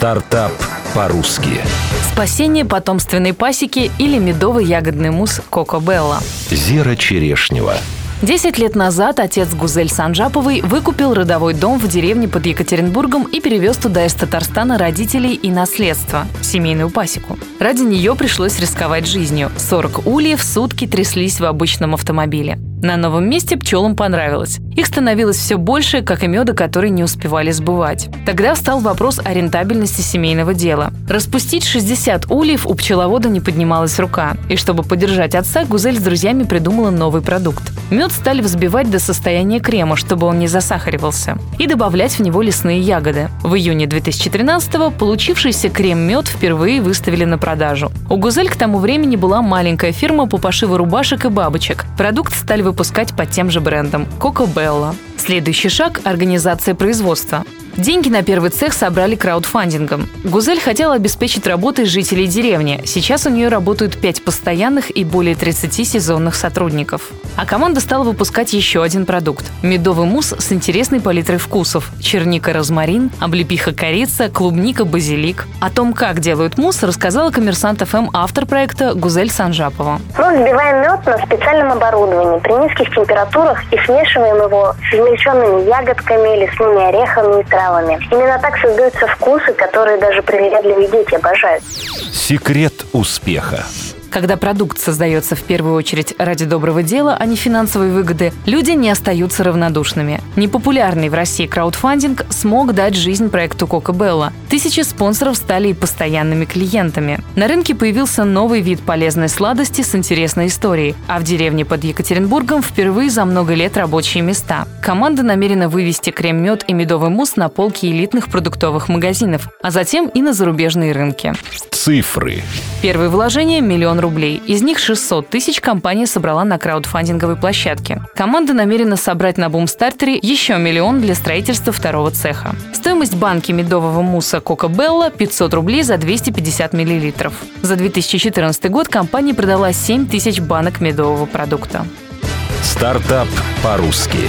Стартап по-русски. Спасение потомственной пасеки или медовый ягодный мусс Коко Белла. Зера Черешнева. Десять лет назад отец Гузель Санжаповой выкупил родовой дом в деревне под Екатеринбургом и перевез туда из Татарстана родителей и наследство – семейную пасеку. Ради нее пришлось рисковать жизнью. 40 ульев в сутки тряслись в обычном автомобиле. На новом месте пчелам понравилось. Их становилось все больше, как и меда, который не успевали сбывать. Тогда встал вопрос о рентабельности семейного дела. Распустить 60 ульев у пчеловода не поднималась рука. И чтобы поддержать отца, Гузель с друзьями придумала новый продукт. Мед стали взбивать до состояния крема, чтобы он не засахаривался, и добавлять в него лесные ягоды. В июне 2013-го получившийся крем-мед впервые выставили на продажу. У Гузель к тому времени была маленькая фирма по пошиву рубашек и бабочек. Продукт стали выпускать под тем же брендом – Coco Bella. Следующий шаг – организация производства. Деньги на первый цех собрали краудфандингом. Гузель хотела обеспечить работой жителей деревни. Сейчас у нее работают 5 постоянных и более 30 сезонных сотрудников. А команда стала выпускать еще один продукт – медовый мусс с интересной палитрой вкусов – черника-розмарин, облепиха корица, клубника, базилик. О том, как делают мусс, рассказала коммерсант ФМ автор проекта Гузель Санжапова. Мы взбиваем мед на специальном оборудовании при низких температурах и смешиваем его с измельченными ягодками, лесными орехами и травами травами. Именно так создаются вкусы, которые даже привередливые дети обожают. Секрет успеха. Когда продукт создается в первую очередь ради доброго дела, а не финансовой выгоды, люди не остаются равнодушными. Непопулярный в России краудфандинг смог дать жизнь проекту Кока Белла. Тысячи спонсоров стали и постоянными клиентами. На рынке появился новый вид полезной сладости с интересной историей, а в деревне под Екатеринбургом впервые за много лет рабочие места. Команда намерена вывести крем-мед и медовый мусс на полки элитных продуктовых магазинов, а затем и на зарубежные рынки. Цифры. Первые вложения – миллион рублей. Из них 600 тысяч компания собрала на краудфандинговой площадке. Команда намерена собрать на бумстартере еще миллион для строительства второго цеха. Стоимость банки медового мусса Кока Белла 500 рублей за 250 миллилитров. За 2014 год компания продала 7 тысяч банок медового продукта. Стартап по-русски.